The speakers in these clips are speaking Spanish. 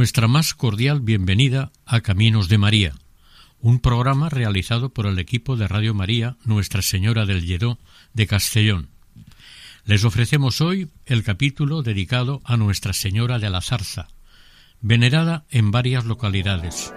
Nuestra más cordial bienvenida a Caminos de María, un programa realizado por el equipo de Radio María Nuestra Señora del Lledó de Castellón. Les ofrecemos hoy el capítulo dedicado a Nuestra Señora de la Zarza, venerada en varias localidades.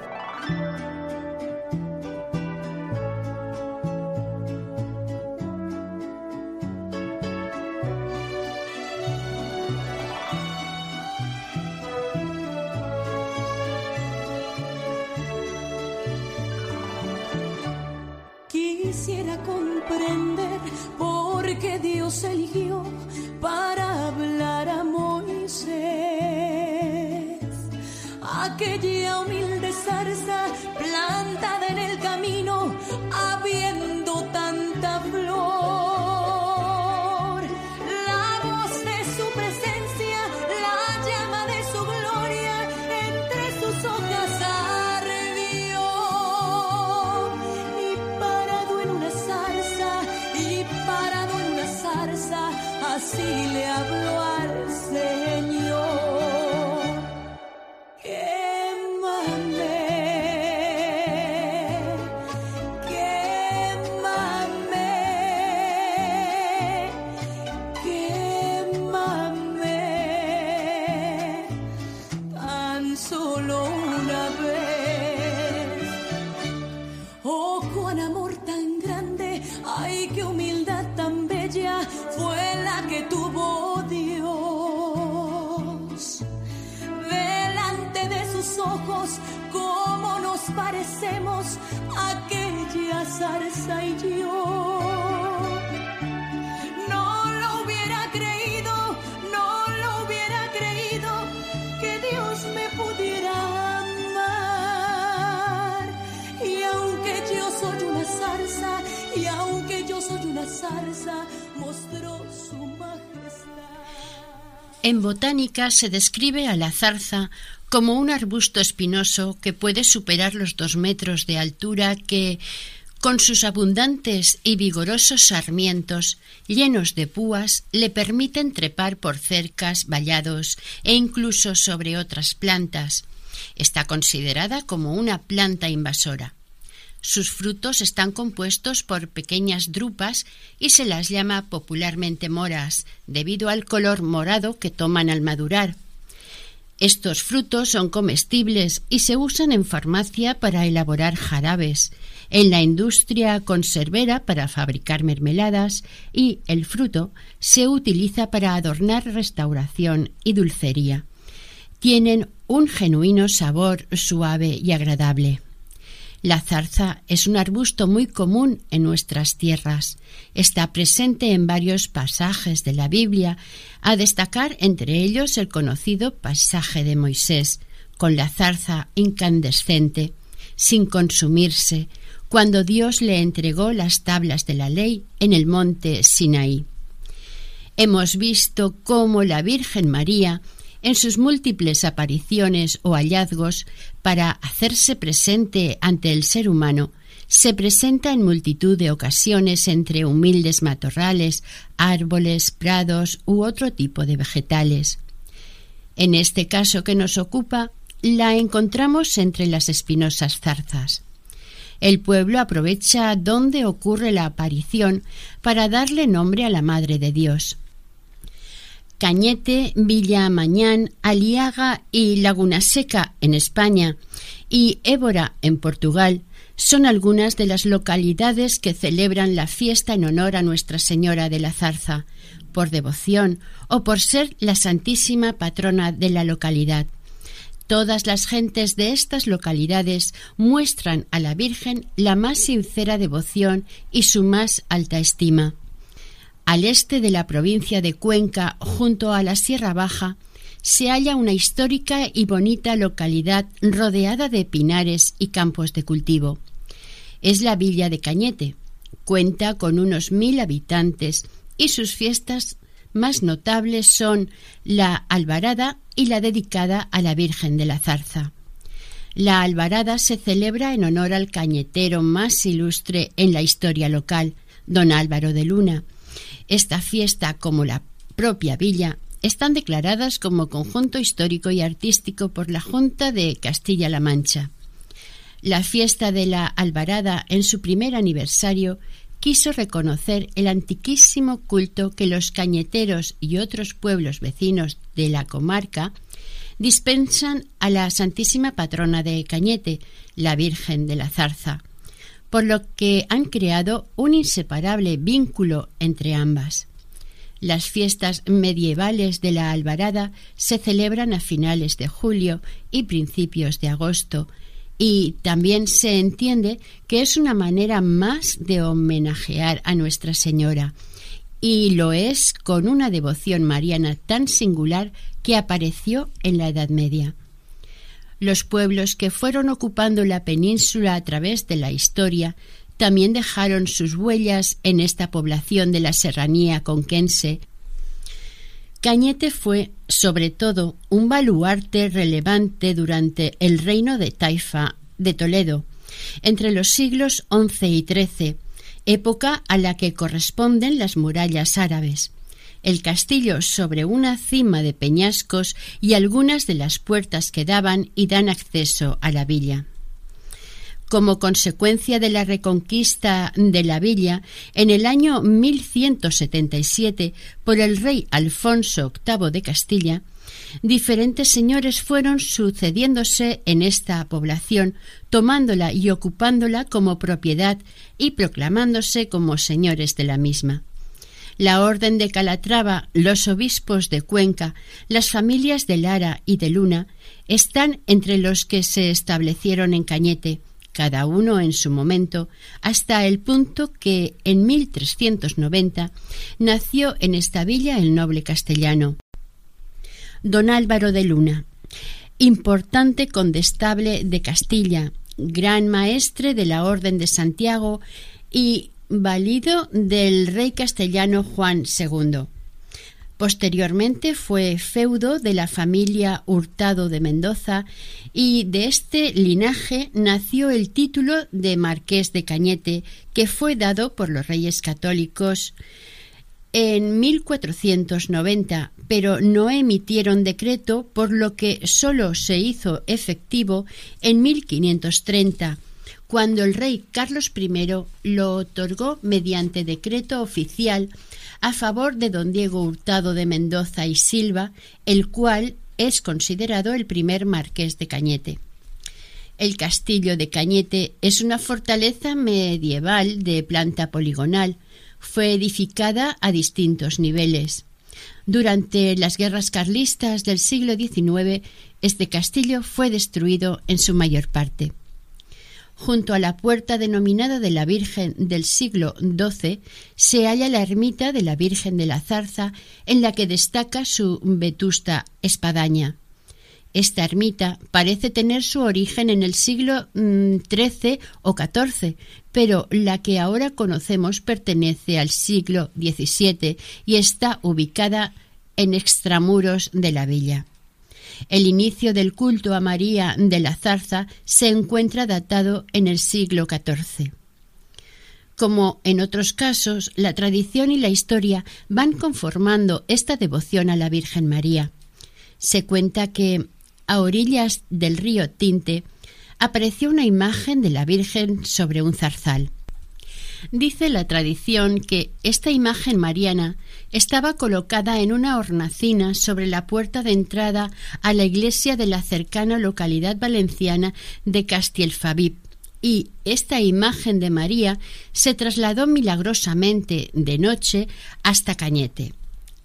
hojas ardió y parado en una zarza y parado en una zarza así le habló. En botánica se describe a la zarza como un arbusto espinoso que puede superar los dos metros de altura que, con sus abundantes y vigorosos sarmientos llenos de púas, le permiten trepar por cercas, vallados e incluso sobre otras plantas. Está considerada como una planta invasora. Sus frutos están compuestos por pequeñas drupas y se las llama popularmente moras, debido al color morado que toman al madurar. Estos frutos son comestibles y se usan en farmacia para elaborar jarabes, en la industria conservera para fabricar mermeladas y el fruto se utiliza para adornar restauración y dulcería. Tienen un genuino sabor suave y agradable. La zarza es un arbusto muy común en nuestras tierras. Está presente en varios pasajes de la Biblia, a destacar entre ellos el conocido pasaje de Moisés, con la zarza incandescente, sin consumirse, cuando Dios le entregó las tablas de la ley en el monte Sinaí. Hemos visto cómo la Virgen María en sus múltiples apariciones o hallazgos para hacerse presente ante el ser humano, se presenta en multitud de ocasiones entre humildes matorrales, árboles, prados u otro tipo de vegetales. En este caso que nos ocupa, la encontramos entre las espinosas zarzas. El pueblo aprovecha donde ocurre la aparición para darle nombre a la Madre de Dios. Cañete, Villa Mañán, Aliaga y Laguna Seca en España y Évora en Portugal son algunas de las localidades que celebran la fiesta en honor a Nuestra Señora de la Zarza, por devoción o por ser la santísima patrona de la localidad. Todas las gentes de estas localidades muestran a la Virgen la más sincera devoción y su más alta estima. Al este de la provincia de Cuenca, junto a la Sierra Baja, se halla una histórica y bonita localidad rodeada de pinares y campos de cultivo. Es la villa de Cañete. Cuenta con unos mil habitantes y sus fiestas más notables son la Alvarada y la dedicada a la Virgen de la Zarza. La Alvarada se celebra en honor al cañetero más ilustre en la historia local, don Álvaro de Luna. Esta fiesta, como la propia villa, están declaradas como conjunto histórico y artístico por la Junta de Castilla-La Mancha. La fiesta de la Alvarada, en su primer aniversario, quiso reconocer el antiquísimo culto que los cañeteros y otros pueblos vecinos de la comarca dispensan a la Santísima Patrona de Cañete, la Virgen de la Zarza, por lo que han creado un inseparable vínculo entre ambas. Las fiestas medievales de la Alvarada se celebran a finales de julio y principios de agosto, y también se entiende que es una manera más de homenajear a Nuestra Señora, y lo es con una devoción mariana tan singular que apareció en la Edad Media. Los pueblos que fueron ocupando la península a través de la historia también dejaron sus huellas en esta población de la serranía conquense. Cañete fue, sobre todo, un baluarte relevante durante el reino de Taifa de Toledo, entre los siglos XI y XIII, época a la que corresponden las murallas árabes el castillo sobre una cima de peñascos y algunas de las puertas que daban y dan acceso a la villa. Como consecuencia de la reconquista de la villa, en el año 1177, por el rey Alfonso VIII de Castilla, diferentes señores fueron sucediéndose en esta población, tomándola y ocupándola como propiedad y proclamándose como señores de la misma la Orden de Calatrava, los obispos de Cuenca, las familias de Lara y de Luna están entre los que se establecieron en Cañete, cada uno en su momento, hasta el punto que en 1390 nació en esta villa el noble castellano. Don Álvaro de Luna, importante condestable de Castilla, gran maestre de la Orden de Santiago y valido del rey castellano Juan II. Posteriormente fue feudo de la familia Hurtado de Mendoza y de este linaje nació el título de Marqués de Cañete, que fue dado por los reyes católicos en 1490, pero no emitieron decreto, por lo que sólo se hizo efectivo en 1530 cuando el rey Carlos I lo otorgó mediante decreto oficial a favor de don Diego Hurtado de Mendoza y Silva, el cual es considerado el primer marqués de Cañete. El castillo de Cañete es una fortaleza medieval de planta poligonal. Fue edificada a distintos niveles. Durante las guerras carlistas del siglo XIX, este castillo fue destruido en su mayor parte junto a la puerta denominada de la Virgen del siglo XII, se halla la ermita de la Virgen de la Zarza, en la que destaca su vetusta espadaña. Esta ermita parece tener su origen en el siglo XIII mm, o XIV, pero la que ahora conocemos pertenece al siglo XVII y está ubicada en extramuros de la villa. El inicio del culto a María de la Zarza se encuentra datado en el siglo XIV. Como en otros casos, la tradición y la historia van conformando esta devoción a la Virgen María. Se cuenta que, a orillas del río Tinte, apareció una imagen de la Virgen sobre un zarzal. Dice la tradición que esta imagen mariana estaba colocada en una hornacina sobre la puerta de entrada a la iglesia de la cercana localidad valenciana de Castielfabib, y esta imagen de María se trasladó milagrosamente de noche hasta Cañete.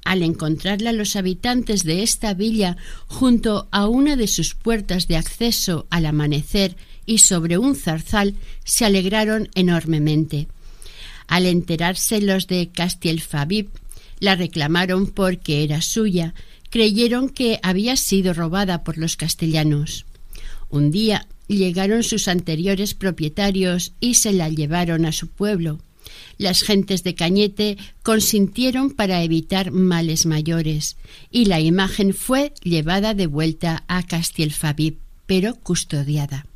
Al encontrarla los habitantes de esta villa junto a una de sus puertas de acceso al amanecer y sobre un zarzal, se alegraron enormemente. Al enterarse los de Castielfabib, la reclamaron porque era suya, creyeron que había sido robada por los castellanos. Un día llegaron sus anteriores propietarios y se la llevaron a su pueblo. Las gentes de Cañete consintieron para evitar males mayores, y la imagen fue llevada de vuelta a Castielfabib, pero custodiada.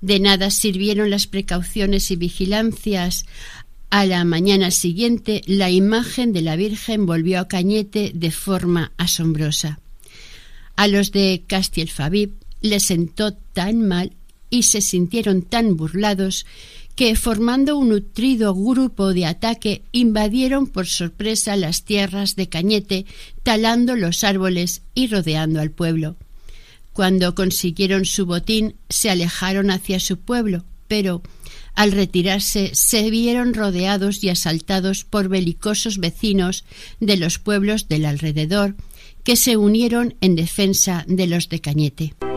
De nada sirvieron las precauciones y vigilancias. A la mañana siguiente, la imagen de la Virgen volvió a Cañete de forma asombrosa. A los de Castielfabib les sentó tan mal y se sintieron tan burlados que, formando un nutrido grupo de ataque, invadieron por sorpresa las tierras de Cañete, talando los árboles y rodeando al pueblo. Cuando consiguieron su botín, se alejaron hacia su pueblo, pero al retirarse se vieron rodeados y asaltados por belicosos vecinos de los pueblos del alrededor, que se unieron en defensa de los de Cañete.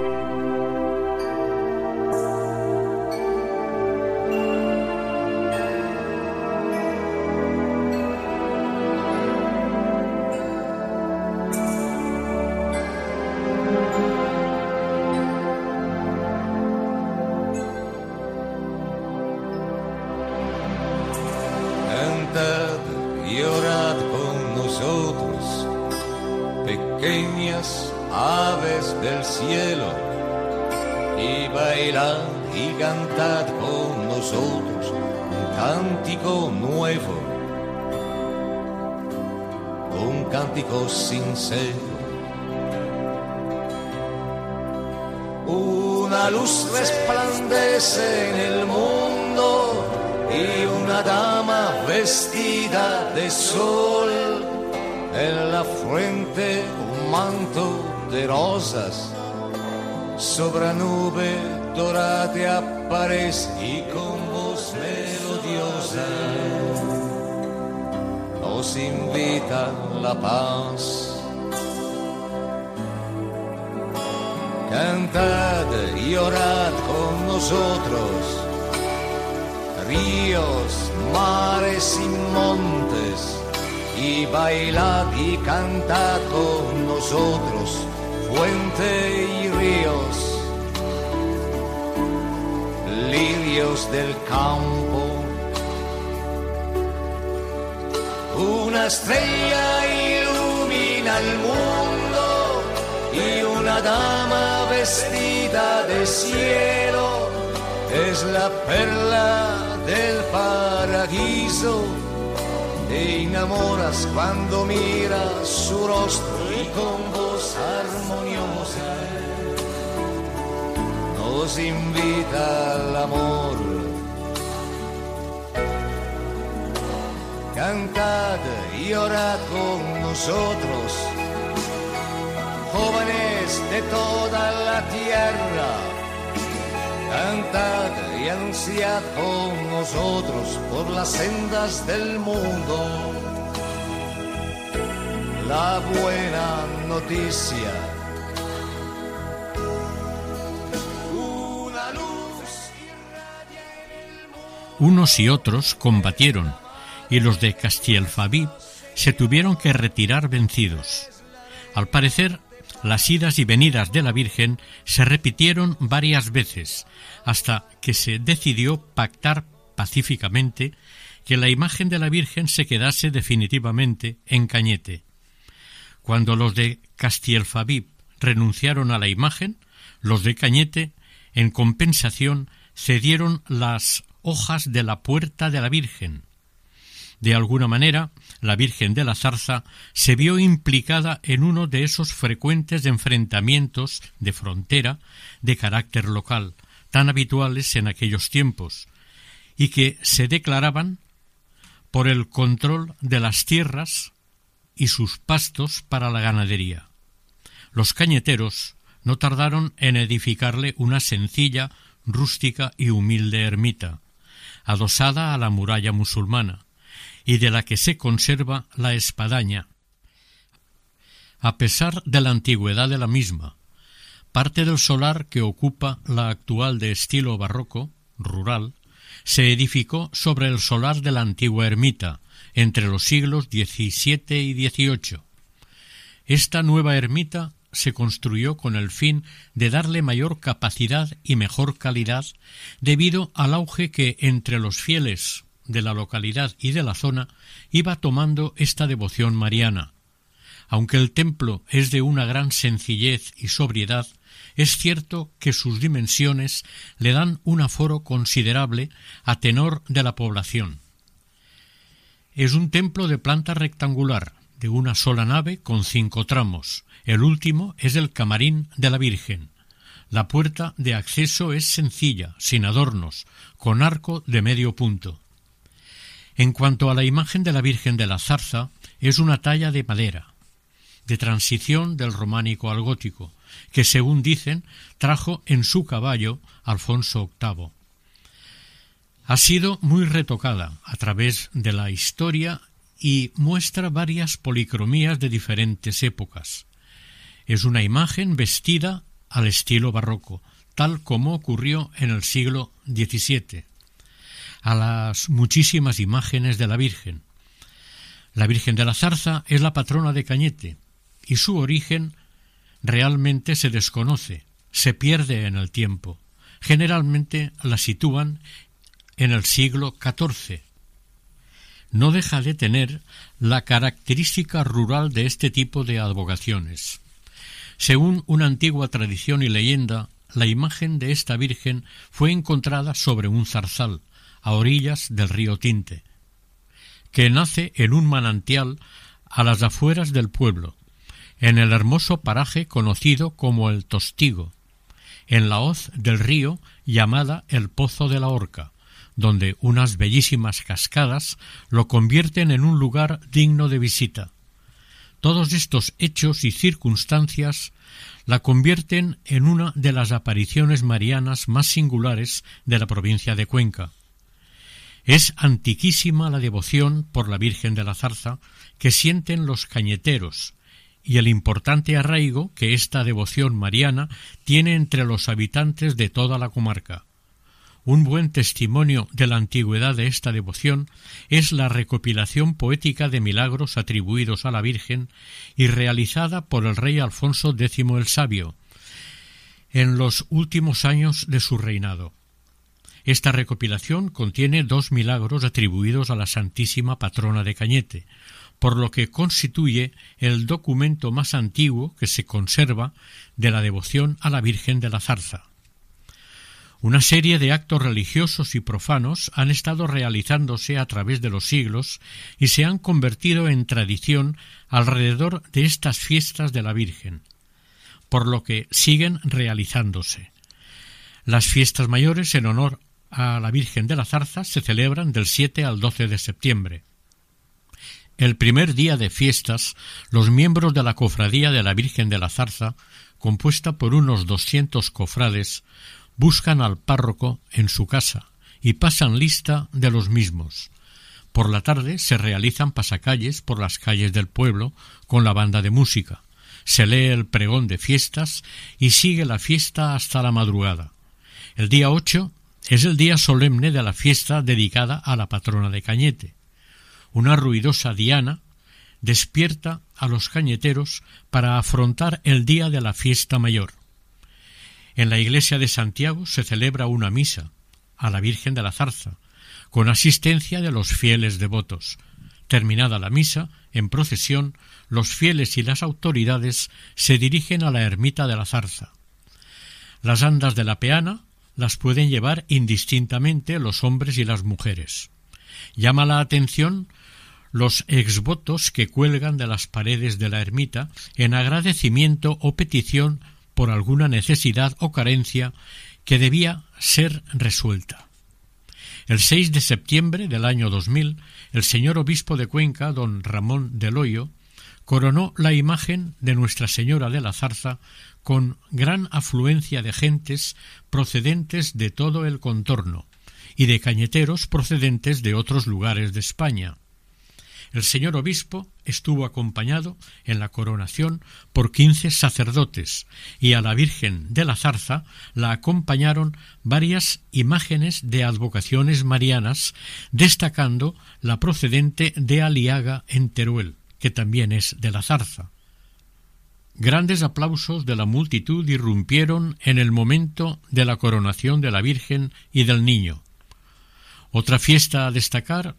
Y una dama vestida de sol en la frente un manto de rosas sobre nube dorada aparece y con voz melodiosa nos invita la paz. Cantad y orad con nosotros, ríos, mares y montes, y bailad y cantad con nosotros, fuente y ríos, lirios del campo. Una estrella ilumina el mundo y una dama vestida de cielo, es la perla del paraíso. Te enamoras cuando miras su rostro y con voz armoniosa nos invita al amor. Cantad y orad con nosotros jóvenes de toda la tierra, cantad y ansiad con nosotros por las sendas del mundo. La buena noticia. Una luz Unos y otros combatieron y los de Castielfabib se tuvieron que retirar vencidos. Al parecer, las idas y venidas de la Virgen se repitieron varias veces hasta que se decidió pactar pacíficamente que la imagen de la Virgen se quedase definitivamente en Cañete. Cuando los de Castielfabib renunciaron a la imagen, los de Cañete, en compensación, cedieron las hojas de la puerta de la Virgen, de alguna manera, la Virgen de la Zarza se vio implicada en uno de esos frecuentes enfrentamientos de frontera de carácter local, tan habituales en aquellos tiempos, y que se declaraban por el control de las tierras y sus pastos para la ganadería. Los cañeteros no tardaron en edificarle una sencilla, rústica y humilde ermita, adosada a la muralla musulmana, y de la que se conserva la espadaña. A pesar de la antigüedad de la misma, parte del solar que ocupa la actual de estilo barroco, rural, se edificó sobre el solar de la antigua ermita, entre los siglos XVII y XVIII. Esta nueva ermita se construyó con el fin de darle mayor capacidad y mejor calidad debido al auge que entre los fieles de la localidad y de la zona iba tomando esta devoción mariana. Aunque el templo es de una gran sencillez y sobriedad, es cierto que sus dimensiones le dan un aforo considerable a tenor de la población. Es un templo de planta rectangular, de una sola nave con cinco tramos. El último es el camarín de la Virgen. La puerta de acceso es sencilla, sin adornos, con arco de medio punto. En cuanto a la imagen de la Virgen de la Zarza, es una talla de madera, de transición del románico al gótico, que según dicen trajo en su caballo Alfonso VIII. Ha sido muy retocada a través de la historia y muestra varias policromías de diferentes épocas. Es una imagen vestida al estilo barroco, tal como ocurrió en el siglo XVII, a las muchísimas imágenes de la Virgen. La Virgen de la Zarza es la patrona de Cañete, y su origen realmente se desconoce, se pierde en el tiempo. Generalmente la sitúan en el siglo XIV, no deja de tener la característica rural de este tipo de advocaciones. Según una antigua tradición y leyenda, la imagen de esta Virgen fue encontrada sobre un zarzal, a orillas del río Tinte, que nace en un manantial a las afueras del pueblo, en el hermoso paraje conocido como el Tostigo, en la hoz del río llamada el Pozo de la Horca, donde unas bellísimas cascadas lo convierten en un lugar digno de visita. Todos estos hechos y circunstancias la convierten en una de las apariciones marianas más singulares de la provincia de Cuenca. Es antiquísima la devoción por la Virgen de la Zarza que sienten los cañeteros y el importante arraigo que esta devoción mariana tiene entre los habitantes de toda la comarca. Un buen testimonio de la antigüedad de esta devoción es la recopilación poética de milagros atribuidos a la Virgen y realizada por el rey Alfonso X el Sabio en los últimos años de su reinado. Esta recopilación contiene dos milagros atribuidos a la Santísima Patrona de Cañete, por lo que constituye el documento más antiguo que se conserva de la devoción a la Virgen de la Zarza. Una serie de actos religiosos y profanos han estado realizándose a través de los siglos y se han convertido en tradición alrededor de estas fiestas de la Virgen, por lo que siguen realizándose. Las fiestas mayores en honor a la Virgen de la Zarza se celebran del 7 al 12 de septiembre. El primer día de fiestas, los miembros de la Cofradía de la Virgen de la Zarza, compuesta por unos doscientos cofrades, buscan al párroco en su casa y pasan lista de los mismos. Por la tarde se realizan pasacalles por las calles del pueblo con la banda de música. Se lee el pregón de fiestas y sigue la fiesta hasta la madrugada. El día ocho es el día solemne de la fiesta dedicada a la patrona de Cañete. Una ruidosa diana despierta a los cañeteros para afrontar el día de la fiesta mayor. En la iglesia de Santiago se celebra una misa a la Virgen de la Zarza, con asistencia de los fieles devotos. Terminada la misa, en procesión, los fieles y las autoridades se dirigen a la ermita de la Zarza. Las andas de la peana las pueden llevar indistintamente los hombres y las mujeres. Llama la atención los exvotos que cuelgan de las paredes de la ermita en agradecimiento o petición por alguna necesidad o carencia que debía ser resuelta. El 6 de septiembre del año 2000, el señor obispo de Cuenca, don Ramón del Hoyo, coronó la imagen de Nuestra Señora de la Zarza con gran afluencia de gentes procedentes de todo el contorno y de cañeteros procedentes de otros lugares de España. El señor obispo estuvo acompañado en la coronación por quince sacerdotes y a la Virgen de la Zarza la acompañaron varias imágenes de advocaciones marianas, destacando la procedente de Aliaga en Teruel, que también es de la Zarza. Grandes aplausos de la multitud irrumpieron en el momento de la coronación de la Virgen y del Niño. Otra fiesta a destacar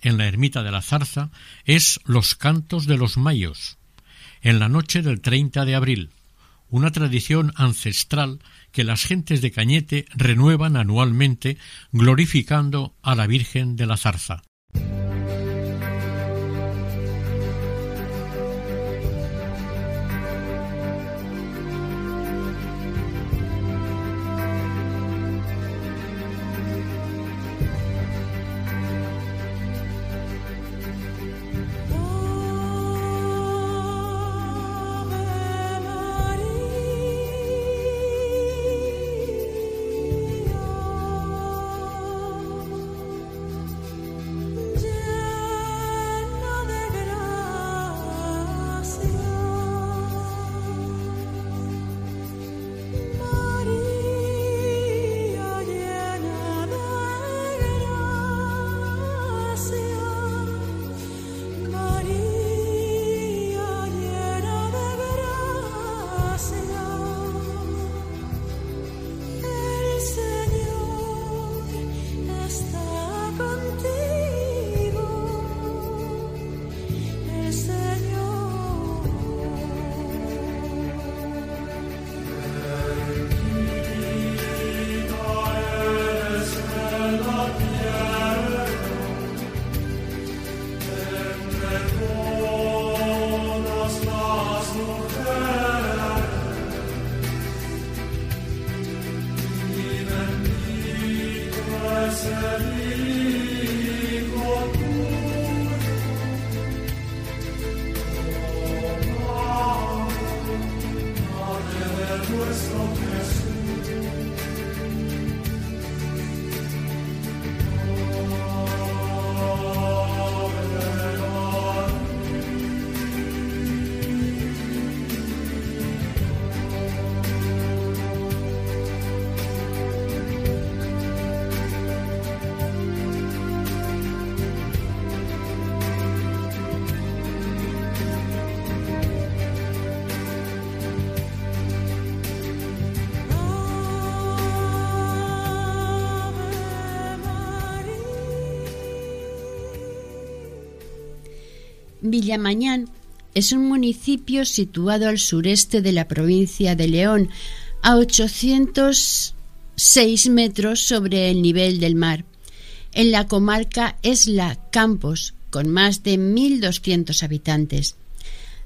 en la ermita de la Zarza es los cantos de los mayos, en la noche del 30 de abril, una tradición ancestral que las gentes de Cañete renuevan anualmente glorificando a la Virgen de la Zarza. Villamañán es un municipio situado al sureste de la provincia de León, a 806 metros sobre el nivel del mar. En la comarca Esla Campos, con más de 1.200 habitantes.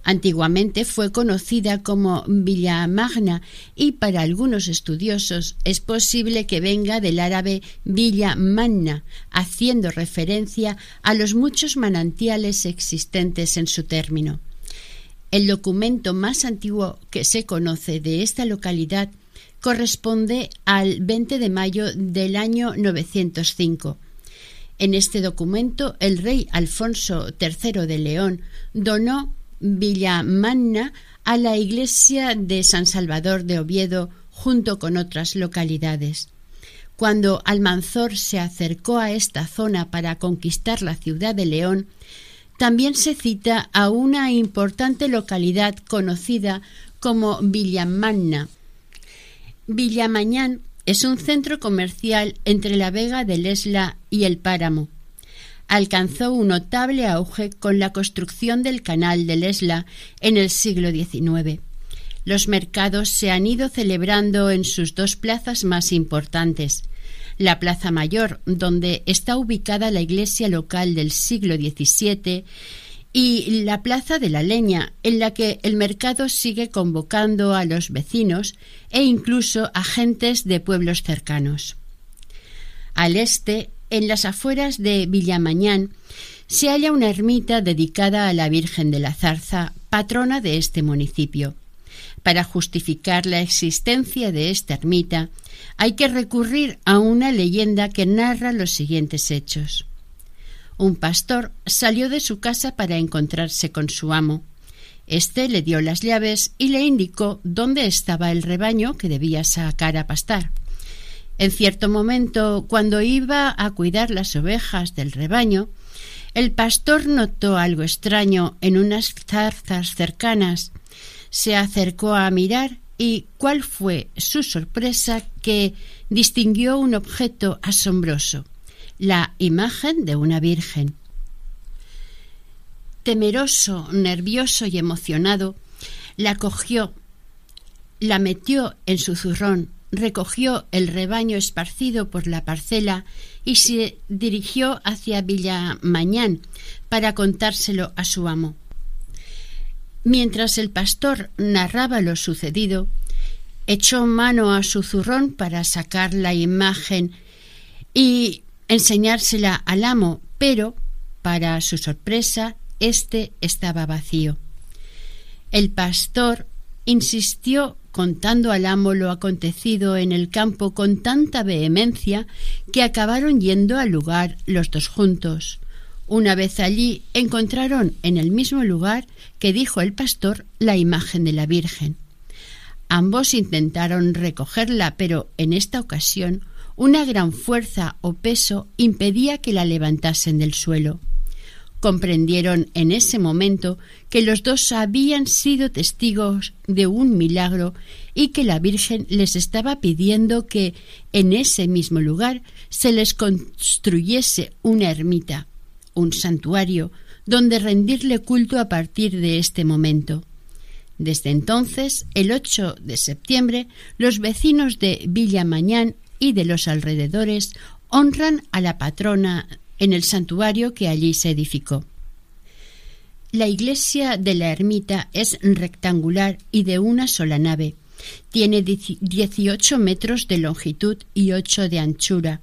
Antiguamente fue conocida como Villa Magna y para algunos estudiosos es posible que venga del árabe Villa Manna, haciendo referencia a los muchos manantiales existentes en su término. El documento más antiguo que se conoce de esta localidad corresponde al 20 de mayo del año 905. En este documento, el rey Alfonso III de León donó Villamanna a la iglesia de San Salvador de Oviedo junto con otras localidades. Cuando Almanzor se acercó a esta zona para conquistar la ciudad de León, también se cita a una importante localidad conocida como Villamanna. Villamañán es un centro comercial entre la Vega del Esla y el Páramo alcanzó un notable auge con la construcción del canal del Esla en el siglo XIX. Los mercados se han ido celebrando en sus dos plazas más importantes. La Plaza Mayor, donde está ubicada la iglesia local del siglo XVII, y la Plaza de la Leña, en la que el mercado sigue convocando a los vecinos e incluso a gentes de pueblos cercanos. Al este, en las afueras de Villamañán, se halla una ermita dedicada a la Virgen de la Zarza, patrona de este municipio. Para justificar la existencia de esta ermita, hay que recurrir a una leyenda que narra los siguientes hechos. un pastor salió de su casa para encontrarse con su amo. Este le dio las llaves y le indicó dónde estaba el rebaño que debía sacar a pastar. En cierto momento, cuando iba a cuidar las ovejas del rebaño, el pastor notó algo extraño en unas zarzas cercanas. Se acercó a mirar y cuál fue su sorpresa que distinguió un objeto asombroso, la imagen de una virgen. Temeroso, nervioso y emocionado, la cogió, la metió en su zurrón, recogió el rebaño esparcido por la parcela y se dirigió hacia Villamañán para contárselo a su amo. Mientras el pastor narraba lo sucedido, echó mano a su zurrón para sacar la imagen y enseñársela al amo, pero, para su sorpresa, éste estaba vacío. El pastor insistió contando al amo lo acontecido en el campo con tanta vehemencia que acabaron yendo al lugar los dos juntos. Una vez allí encontraron en el mismo lugar que dijo el pastor la imagen de la Virgen. Ambos intentaron recogerla, pero en esta ocasión una gran fuerza o peso impedía que la levantasen del suelo. Comprendieron en ese momento que los dos habían sido testigos de un milagro y que la Virgen les estaba pidiendo que en ese mismo lugar se les construyese una ermita, un santuario, donde rendirle culto a partir de este momento. Desde entonces, el 8 de septiembre, los vecinos de Villamañán y de los alrededores honran a la patrona en el santuario que allí se edificó. La iglesia de la ermita es rectangular y de una sola nave. Tiene 18 metros de longitud y 8 de anchura.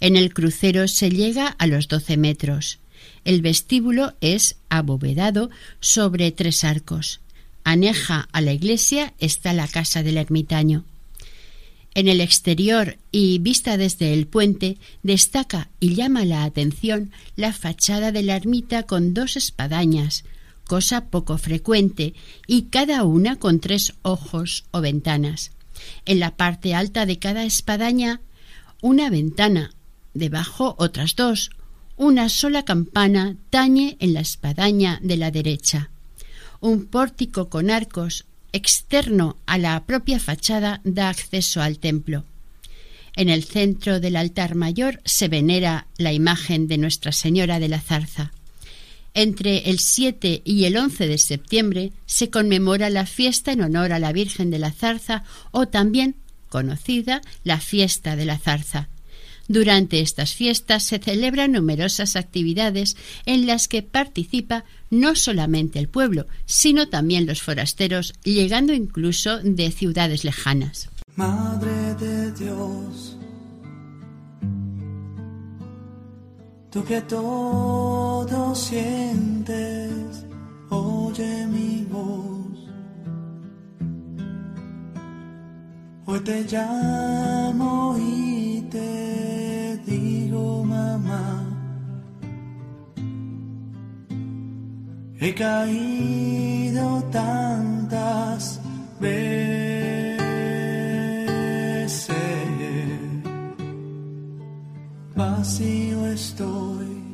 En el crucero se llega a los 12 metros. El vestíbulo es abovedado sobre tres arcos. Aneja a la iglesia está la casa del ermitaño. En el exterior y vista desde el puente destaca y llama la atención la fachada de la ermita con dos espadañas, cosa poco frecuente, y cada una con tres ojos o ventanas. En la parte alta de cada espadaña una ventana, debajo otras dos, una sola campana tañe en la espadaña de la derecha. Un pórtico con arcos externo a la propia fachada da acceso al templo. En el centro del altar mayor se venera la imagen de Nuestra Señora de la Zarza. Entre el 7 y el 11 de septiembre se conmemora la fiesta en honor a la Virgen de la Zarza o también conocida la fiesta de la Zarza. Durante estas fiestas se celebran numerosas actividades en las que participa no solamente el pueblo, sino también los forasteros, llegando incluso de ciudades lejanas. Madre de Dios, tú que todo sientes, oye mi voz. Hoy te llamo y te He caído tantas veces, vacío estoy.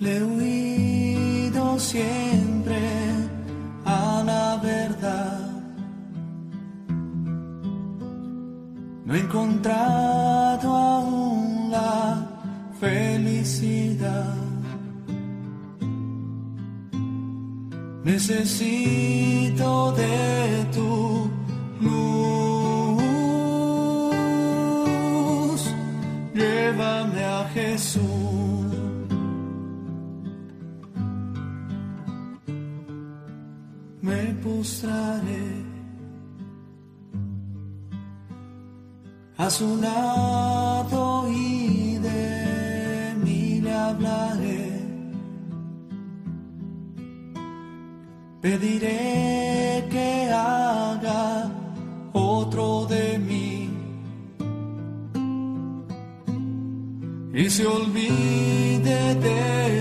Le he huido siempre a la verdad. No he encontrado aún la felicidad. Necesito de tu luz. Llévame a Jesús. Me postraré a su lado y de mí le hablaré. pediré que haga otro de mí. y se olvide de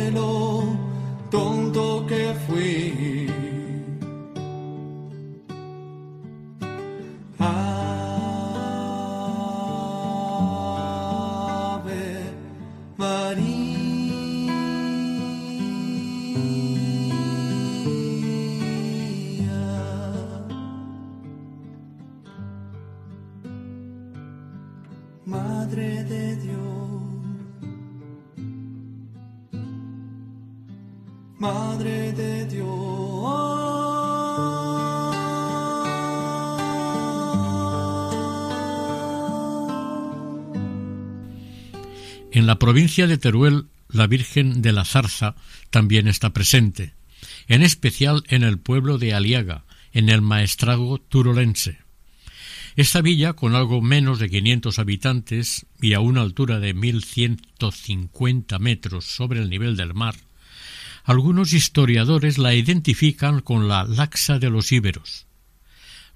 provincia de Teruel, la Virgen de la Zarza también está presente, en especial en el pueblo de Aliaga, en el maestrazgo turolense. Esta villa, con algo menos de 500 habitantes y a una altura de 1.150 metros sobre el nivel del mar, algunos historiadores la identifican con la Laxa de los Íberos.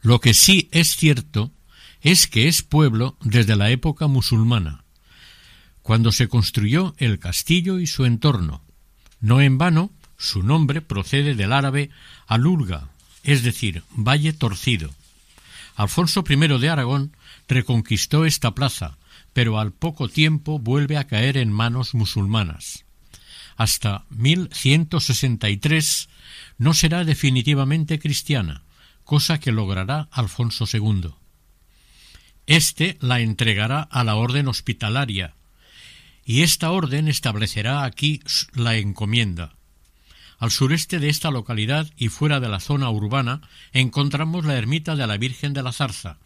Lo que sí es cierto es que es pueblo desde la época musulmana, cuando se construyó el castillo y su entorno. No en vano, su nombre procede del árabe alurga, es decir, valle torcido. Alfonso I de Aragón reconquistó esta plaza, pero al poco tiempo vuelve a caer en manos musulmanas. Hasta 1163 no será definitivamente cristiana, cosa que logrará Alfonso II. Este la entregará a la orden hospitalaria, y esta orden establecerá aquí la encomienda. Al sureste de esta localidad y fuera de la zona urbana encontramos la ermita de la Virgen de la Zarza,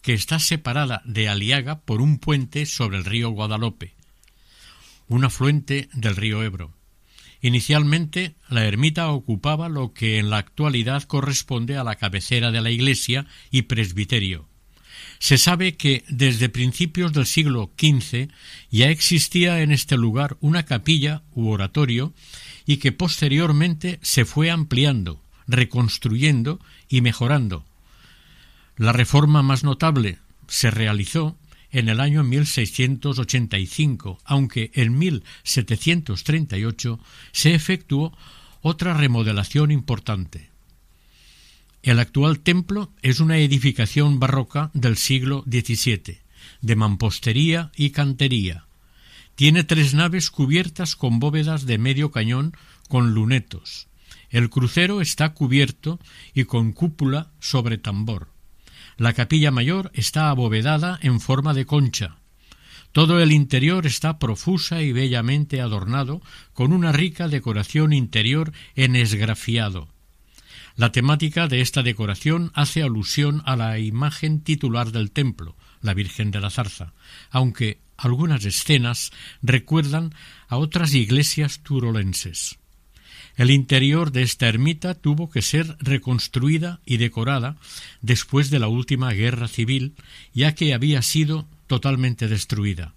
que está separada de Aliaga por un puente sobre el río Guadalope, un afluente del río Ebro. Inicialmente la ermita ocupaba lo que en la actualidad corresponde a la cabecera de la iglesia y presbiterio. Se sabe que desde principios del siglo XV ya existía en este lugar una capilla u oratorio y que posteriormente se fue ampliando, reconstruyendo y mejorando. La reforma más notable se realizó en el año 1685, aunque en 1738 se efectuó otra remodelación importante. El actual templo es una edificación barroca del siglo XVII, de mampostería y cantería. Tiene tres naves cubiertas con bóvedas de medio cañón con lunetos. El crucero está cubierto y con cúpula sobre tambor. La capilla mayor está abovedada en forma de concha. Todo el interior está profusa y bellamente adornado con una rica decoración interior en esgrafiado. La temática de esta decoración hace alusión a la imagen titular del templo, la Virgen de la Zarza, aunque algunas escenas recuerdan a otras iglesias turolenses. El interior de esta ermita tuvo que ser reconstruida y decorada después de la última guerra civil, ya que había sido totalmente destruida.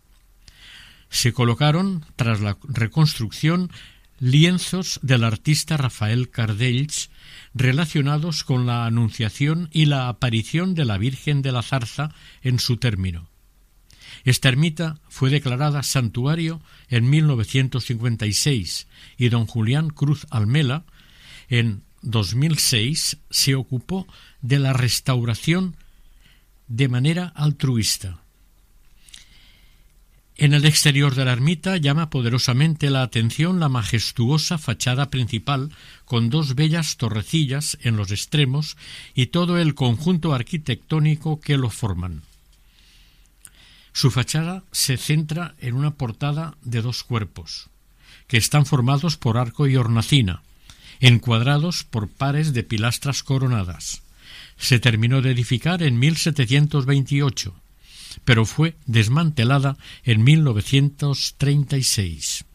Se colocaron, tras la reconstrucción, lienzos del artista Rafael Cardells relacionados con la anunciación y la aparición de la Virgen de la Zarza en su término. Esta ermita fue declarada santuario en 1956 y don Julián Cruz Almela en 2006 se ocupó de la restauración de manera altruista. En el exterior de la ermita llama poderosamente la atención la majestuosa fachada principal con dos bellas torrecillas en los extremos y todo el conjunto arquitectónico que lo forman. Su fachada se centra en una portada de dos cuerpos, que están formados por arco y hornacina, encuadrados por pares de pilastras coronadas. Se terminó de edificar en 1728 pero fue desmantelada en 1936.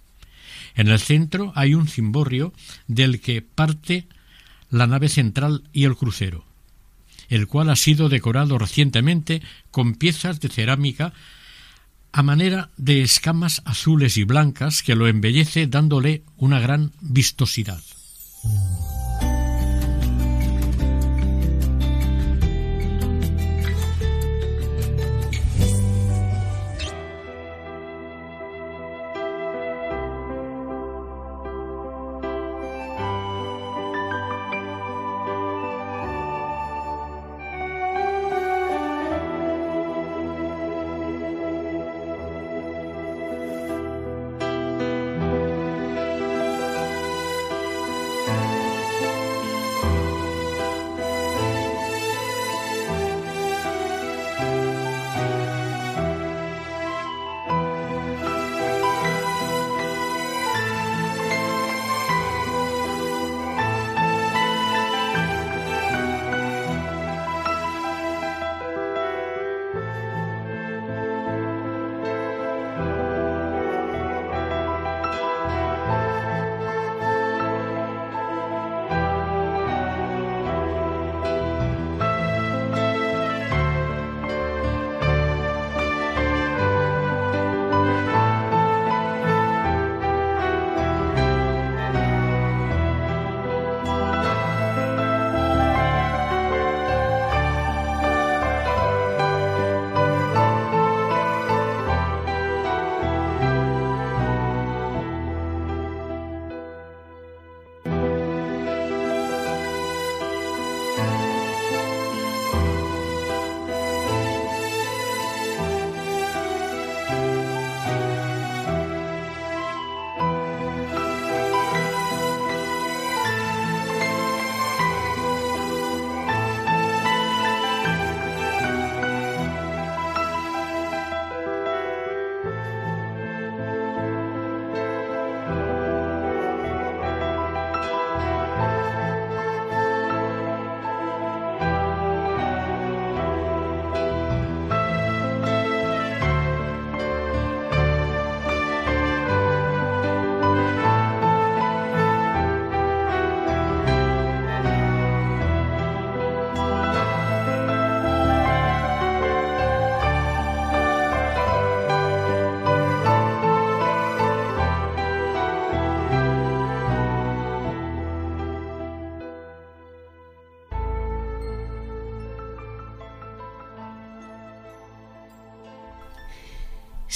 En el centro hay un cimborrio del que parte la nave central y el crucero, el cual ha sido decorado recientemente con piezas de cerámica a manera de escamas azules y blancas que lo embellece dándole una gran vistosidad.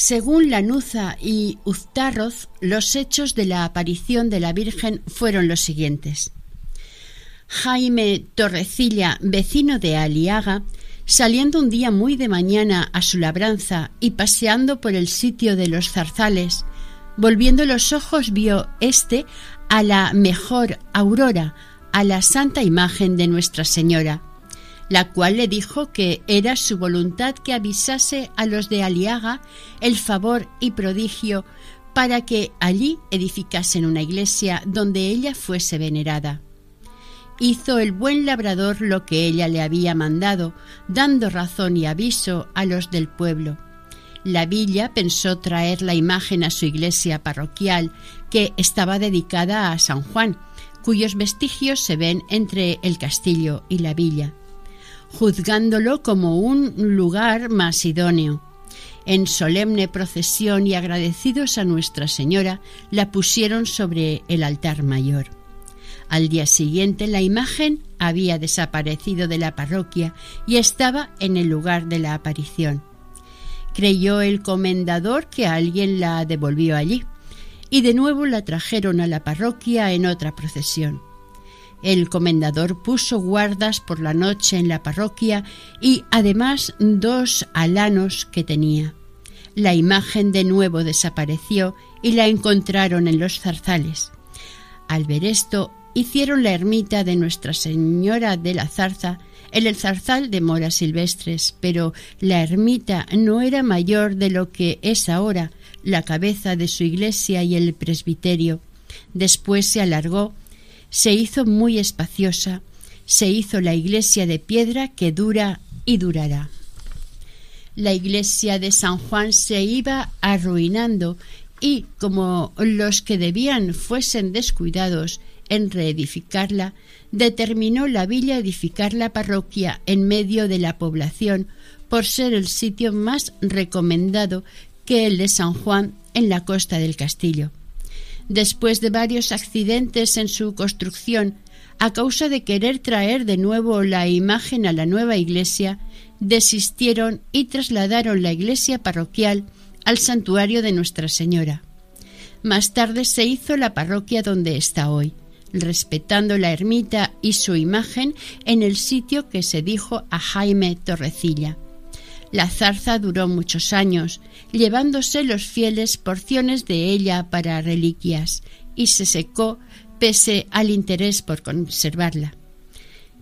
Según Lanuza y Uztarroz, los hechos de la aparición de la Virgen fueron los siguientes. Jaime Torrecilla, vecino de Aliaga, saliendo un día muy de mañana a su labranza y paseando por el sitio de los zarzales, volviendo los ojos vio éste a la mejor aurora, a la santa imagen de Nuestra Señora, la cual le dijo que era su voluntad que avisase a los de Aliaga el favor y prodigio para que allí edificasen una iglesia donde ella fuese venerada. Hizo el buen labrador lo que ella le había mandado, dando razón y aviso a los del pueblo. La villa pensó traer la imagen a su iglesia parroquial, que estaba dedicada a San Juan, cuyos vestigios se ven entre el castillo y la villa, juzgándolo como un lugar más idóneo. En solemne procesión y agradecidos a Nuestra Señora, la pusieron sobre el altar mayor. Al día siguiente la imagen había desaparecido de la parroquia y estaba en el lugar de la aparición. Creyó el comendador que alguien la devolvió allí y de nuevo la trajeron a la parroquia en otra procesión. El comendador puso guardas por la noche en la parroquia y además dos alanos que tenía. La imagen de nuevo desapareció y la encontraron en los zarzales. Al ver esto, hicieron la ermita de Nuestra Señora de la Zarza en el zarzal de moras silvestres, pero la ermita no era mayor de lo que es ahora la cabeza de su iglesia y el presbiterio. Después se alargó, se hizo muy espaciosa, se hizo la iglesia de piedra que dura y durará. La iglesia de San Juan se iba arruinando y, como los que debían fuesen descuidados, en reedificarla, determinó la villa edificar la parroquia en medio de la población por ser el sitio más recomendado que el de San Juan en la costa del castillo. Después de varios accidentes en su construcción, a causa de querer traer de nuevo la imagen a la nueva iglesia, desistieron y trasladaron la iglesia parroquial al santuario de Nuestra Señora. Más tarde se hizo la parroquia donde está hoy respetando la ermita y su imagen en el sitio que se dijo a Jaime Torrecilla. La zarza duró muchos años, llevándose los fieles porciones de ella para reliquias, y se secó pese al interés por conservarla.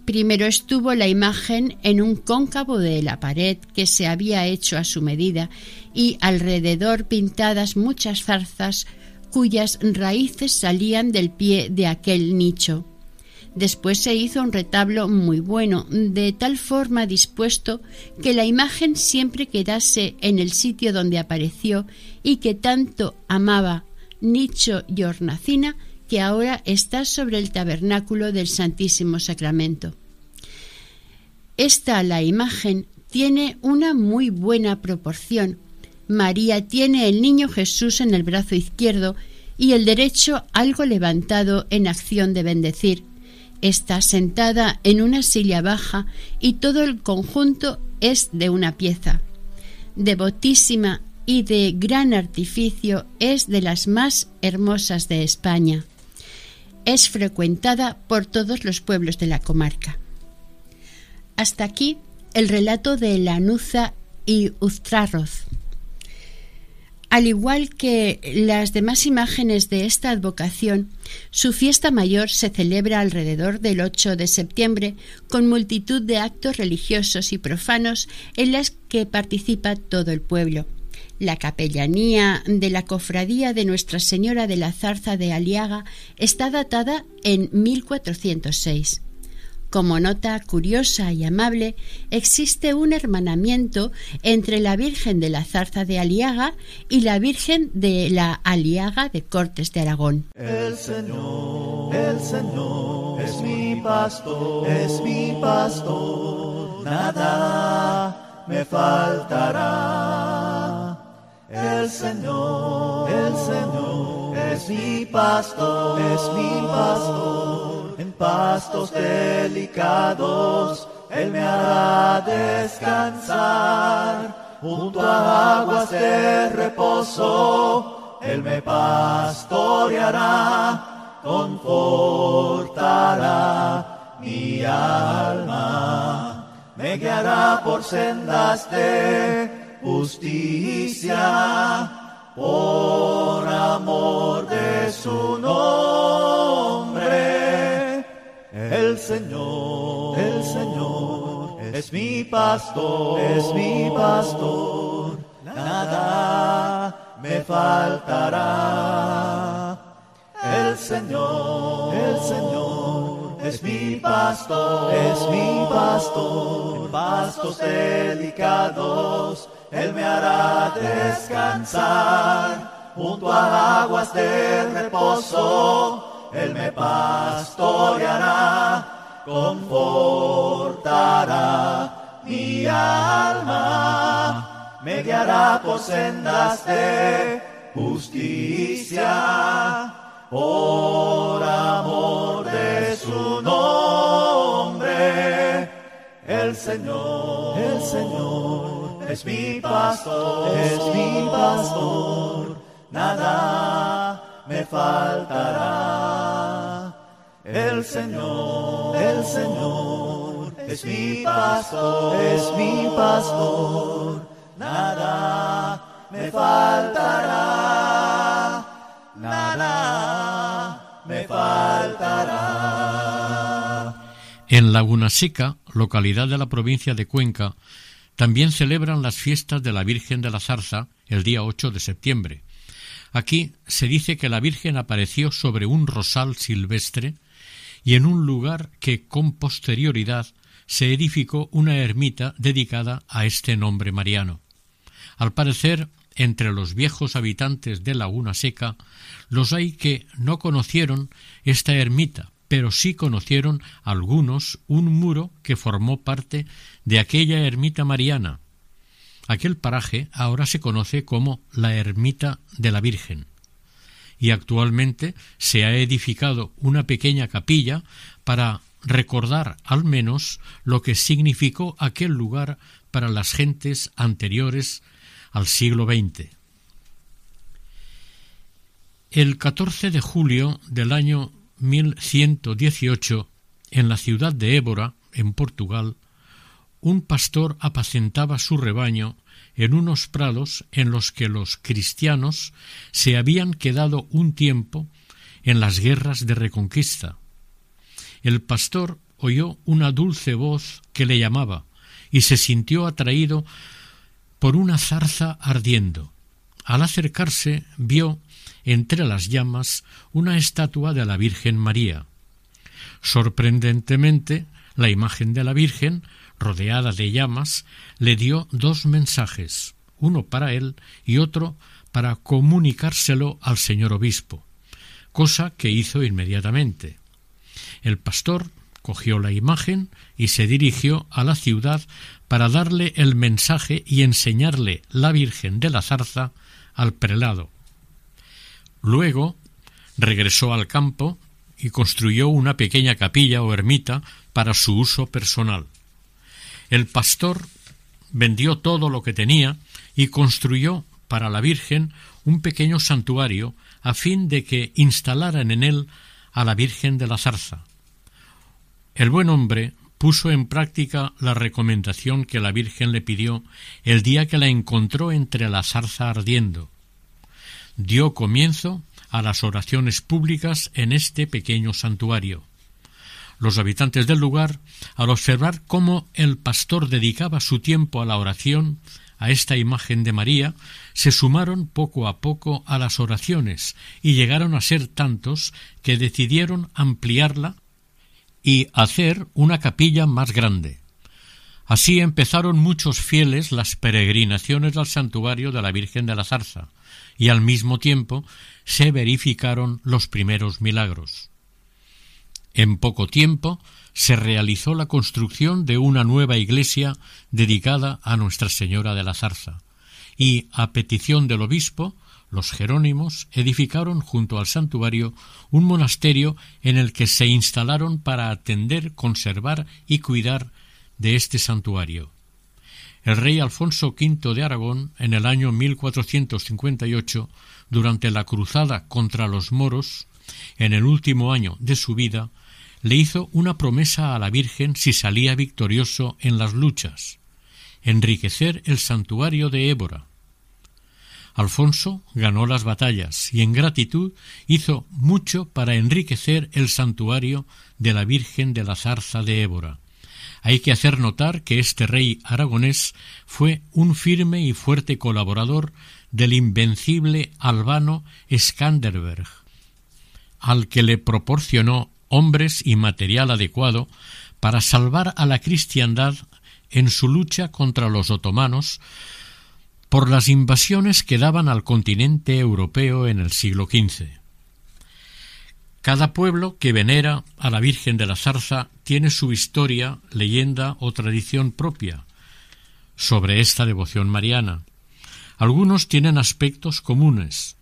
Primero estuvo la imagen en un cóncavo de la pared que se había hecho a su medida y alrededor pintadas muchas zarzas cuyas raíces salían del pie de aquel nicho. Después se hizo un retablo muy bueno, de tal forma dispuesto que la imagen siempre quedase en el sitio donde apareció y que tanto amaba nicho y hornacina que ahora está sobre el tabernáculo del Santísimo Sacramento. Esta la imagen tiene una muy buena proporción, María tiene el niño Jesús en el brazo izquierdo y el derecho algo levantado en acción de bendecir. Está sentada en una silla baja y todo el conjunto es de una pieza. Devotísima y de gran artificio es de las más hermosas de España. Es frecuentada por todos los pueblos de la comarca. Hasta aquí el relato de Lanuza y Uztrarroz. Al igual que las demás imágenes de esta advocación, su fiesta mayor se celebra alrededor del 8 de septiembre con multitud de actos religiosos y profanos en las que participa todo el pueblo. La capellanía de la cofradía de Nuestra Señora de la Zarza de Aliaga está datada en 1406. Como nota curiosa y amable, existe un hermanamiento entre la Virgen de la Zarza de Aliaga y la Virgen de la Aliaga de Cortes de Aragón. El Señor, el Señor es mi pastor, es mi pastor, nada me faltará. El Señor, el Señor es mi pastor, es mi pastor en pastos delicados, Él me hará descansar, junto a aguas de reposo, Él me pastoreará, confortará mi alma, me guiará por sendas de justicia, por amor de su nombre. El Señor, el Señor es mi pastor, es mi pastor, nada me faltará. El Señor, el Señor es mi pastor, es mi pastor, pastos delicados, Él me hará descansar. Junto a aguas de reposo, Él me pastoreará, confortará mi alma, me guiará por sendas de justicia por amor de su nombre. El Señor, el Señor es mi pastor, es mi pastor, nada me faltará. El Señor, el Señor es mi pastor, es mi pastor, nada me faltará nada me faltará. En Laguna Seca, localidad de la provincia de Cuenca, también celebran las fiestas de la Virgen de la Zarza el día 8 de septiembre. Aquí se dice que la Virgen apareció sobre un rosal silvestre y en un lugar que con posterioridad se edificó una ermita dedicada a este nombre mariano. Al parecer, entre los viejos habitantes de Laguna Seca, los hay que no conocieron esta ermita, pero sí conocieron algunos un muro que formó parte de aquella ermita mariana. Aquel paraje ahora se conoce como la ermita de la Virgen y actualmente se ha edificado una pequeña capilla para recordar al menos lo que significó aquel lugar para las gentes anteriores al siglo XX. El 14 de julio del año 1118, en la ciudad de Évora, en Portugal, un pastor apacentaba su rebaño en unos prados en los que los cristianos se habían quedado un tiempo en las guerras de reconquista. El pastor oyó una dulce voz que le llamaba y se sintió atraído por una zarza ardiendo. Al acercarse vio entre las llamas una estatua de la Virgen María. Sorprendentemente, la imagen de la Virgen, rodeada de llamas, le dio dos mensajes, uno para él y otro para comunicárselo al señor obispo, cosa que hizo inmediatamente. El pastor cogió la imagen y se dirigió a la ciudad para darle el mensaje y enseñarle la Virgen de la Zarza al prelado. Luego regresó al campo y construyó una pequeña capilla o ermita para su uso personal. El pastor vendió todo lo que tenía y construyó para la Virgen un pequeño santuario a fin de que instalaran en él a la Virgen de la Zarza. El buen hombre puso en práctica la recomendación que la Virgen le pidió el día que la encontró entre la zarza ardiendo. Dio comienzo a las oraciones públicas en este pequeño santuario. Los habitantes del lugar, al observar cómo el pastor dedicaba su tiempo a la oración, a esta imagen de María, se sumaron poco a poco a las oraciones y llegaron a ser tantos que decidieron ampliarla y hacer una capilla más grande. Así empezaron muchos fieles las peregrinaciones al santuario de la Virgen de la Zarza, y al mismo tiempo se verificaron los primeros milagros. En poco tiempo se realizó la construcción de una nueva iglesia dedicada a Nuestra Señora de la Zarza, y, a petición del obispo, los jerónimos edificaron junto al santuario un monasterio en el que se instalaron para atender, conservar y cuidar de este santuario. el rey Alfonso V de Aragón, en el año 1458, durante la cruzada contra los moros, en el último año de su vida, le hizo una promesa a la Virgen si salía victorioso en las luchas, enriquecer el santuario de Ébora. Alfonso ganó las batallas y en gratitud hizo mucho para enriquecer el santuario de la Virgen de la Zarza de Ébora. Hay que hacer notar que este rey aragonés fue un firme y fuerte colaborador del invencible albano Skanderberg, al que le proporcionó hombres y material adecuado para salvar a la cristiandad en su lucha contra los otomanos por las invasiones que daban al continente europeo en el siglo XV. Cada pueblo que venera a la Virgen de la Zarza tiene su historia, leyenda o tradición propia sobre esta devoción mariana. Algunos tienen aspectos comunes,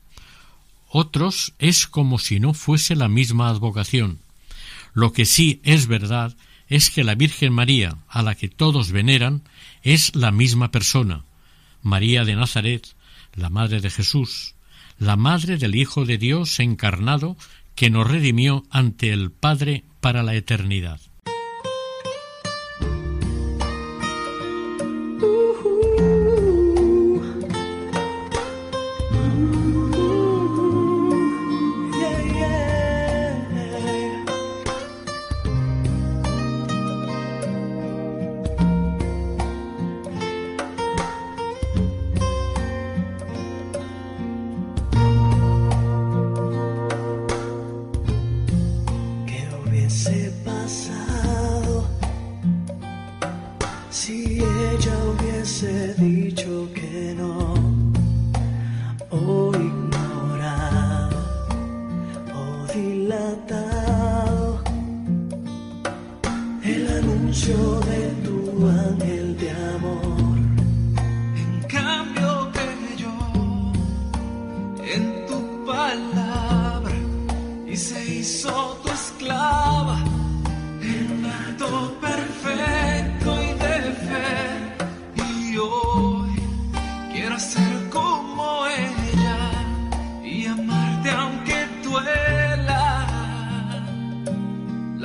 otros es como si no fuese la misma advocación. Lo que sí es verdad es que la Virgen María, a la que todos veneran, es la misma persona, María de Nazaret, la Madre de Jesús, la Madre del Hijo de Dios encarnado que nos redimió ante el Padre para la eternidad.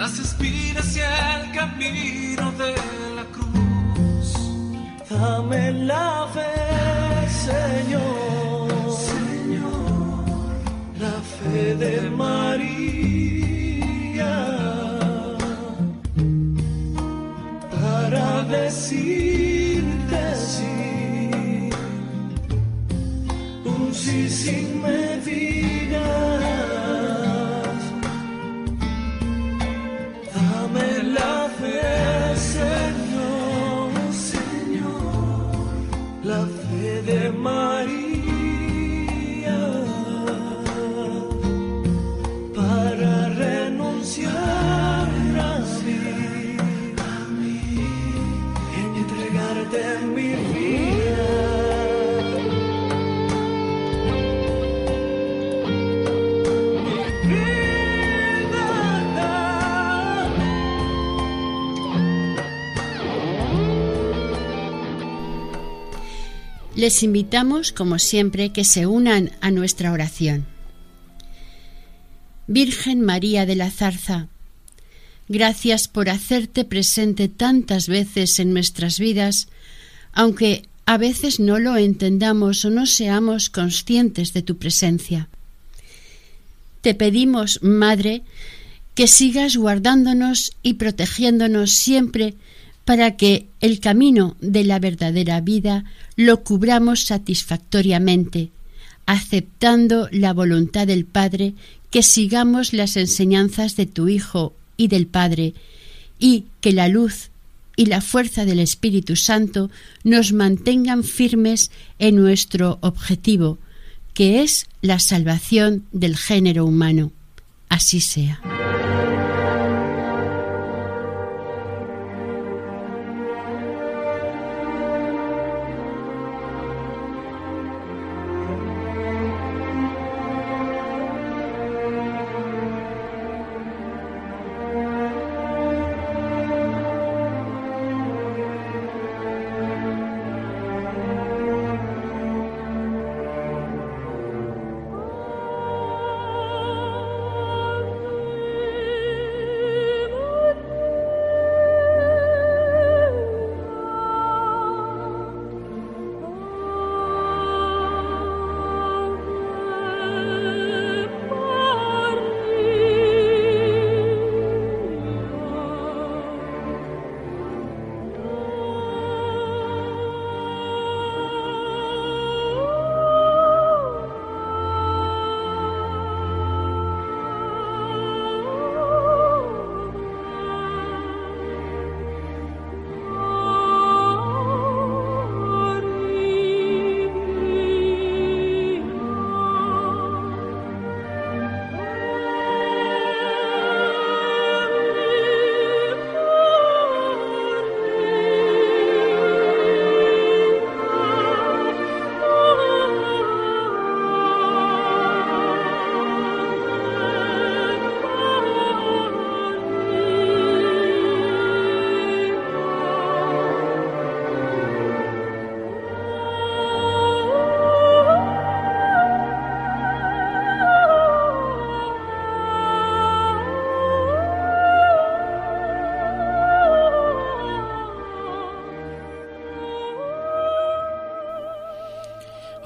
las espinas y el camino de la cruz. Dame la fe, Señor, Señor, la fe de María, para decirte sí, un sí sin menos. Les invitamos, como siempre, que se unan a nuestra oración. Virgen María de la Zarza, gracias por hacerte presente tantas veces en nuestras vidas, aunque a veces no lo entendamos o no seamos conscientes de tu presencia. Te pedimos, Madre, que sigas guardándonos y protegiéndonos siempre para que el camino de la verdadera vida lo cubramos satisfactoriamente, aceptando la voluntad del Padre, que sigamos las enseñanzas de tu Hijo y del Padre, y que la luz y la fuerza del Espíritu Santo nos mantengan firmes en nuestro objetivo, que es la salvación del género humano. Así sea.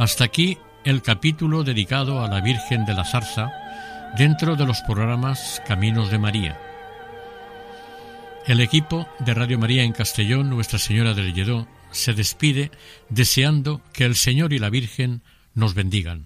Hasta aquí el capítulo dedicado a la Virgen de la Zarza dentro de los programas Caminos de María. El equipo de Radio María en Castellón, Nuestra Señora del Lledó, se despide deseando que el Señor y la Virgen nos bendigan.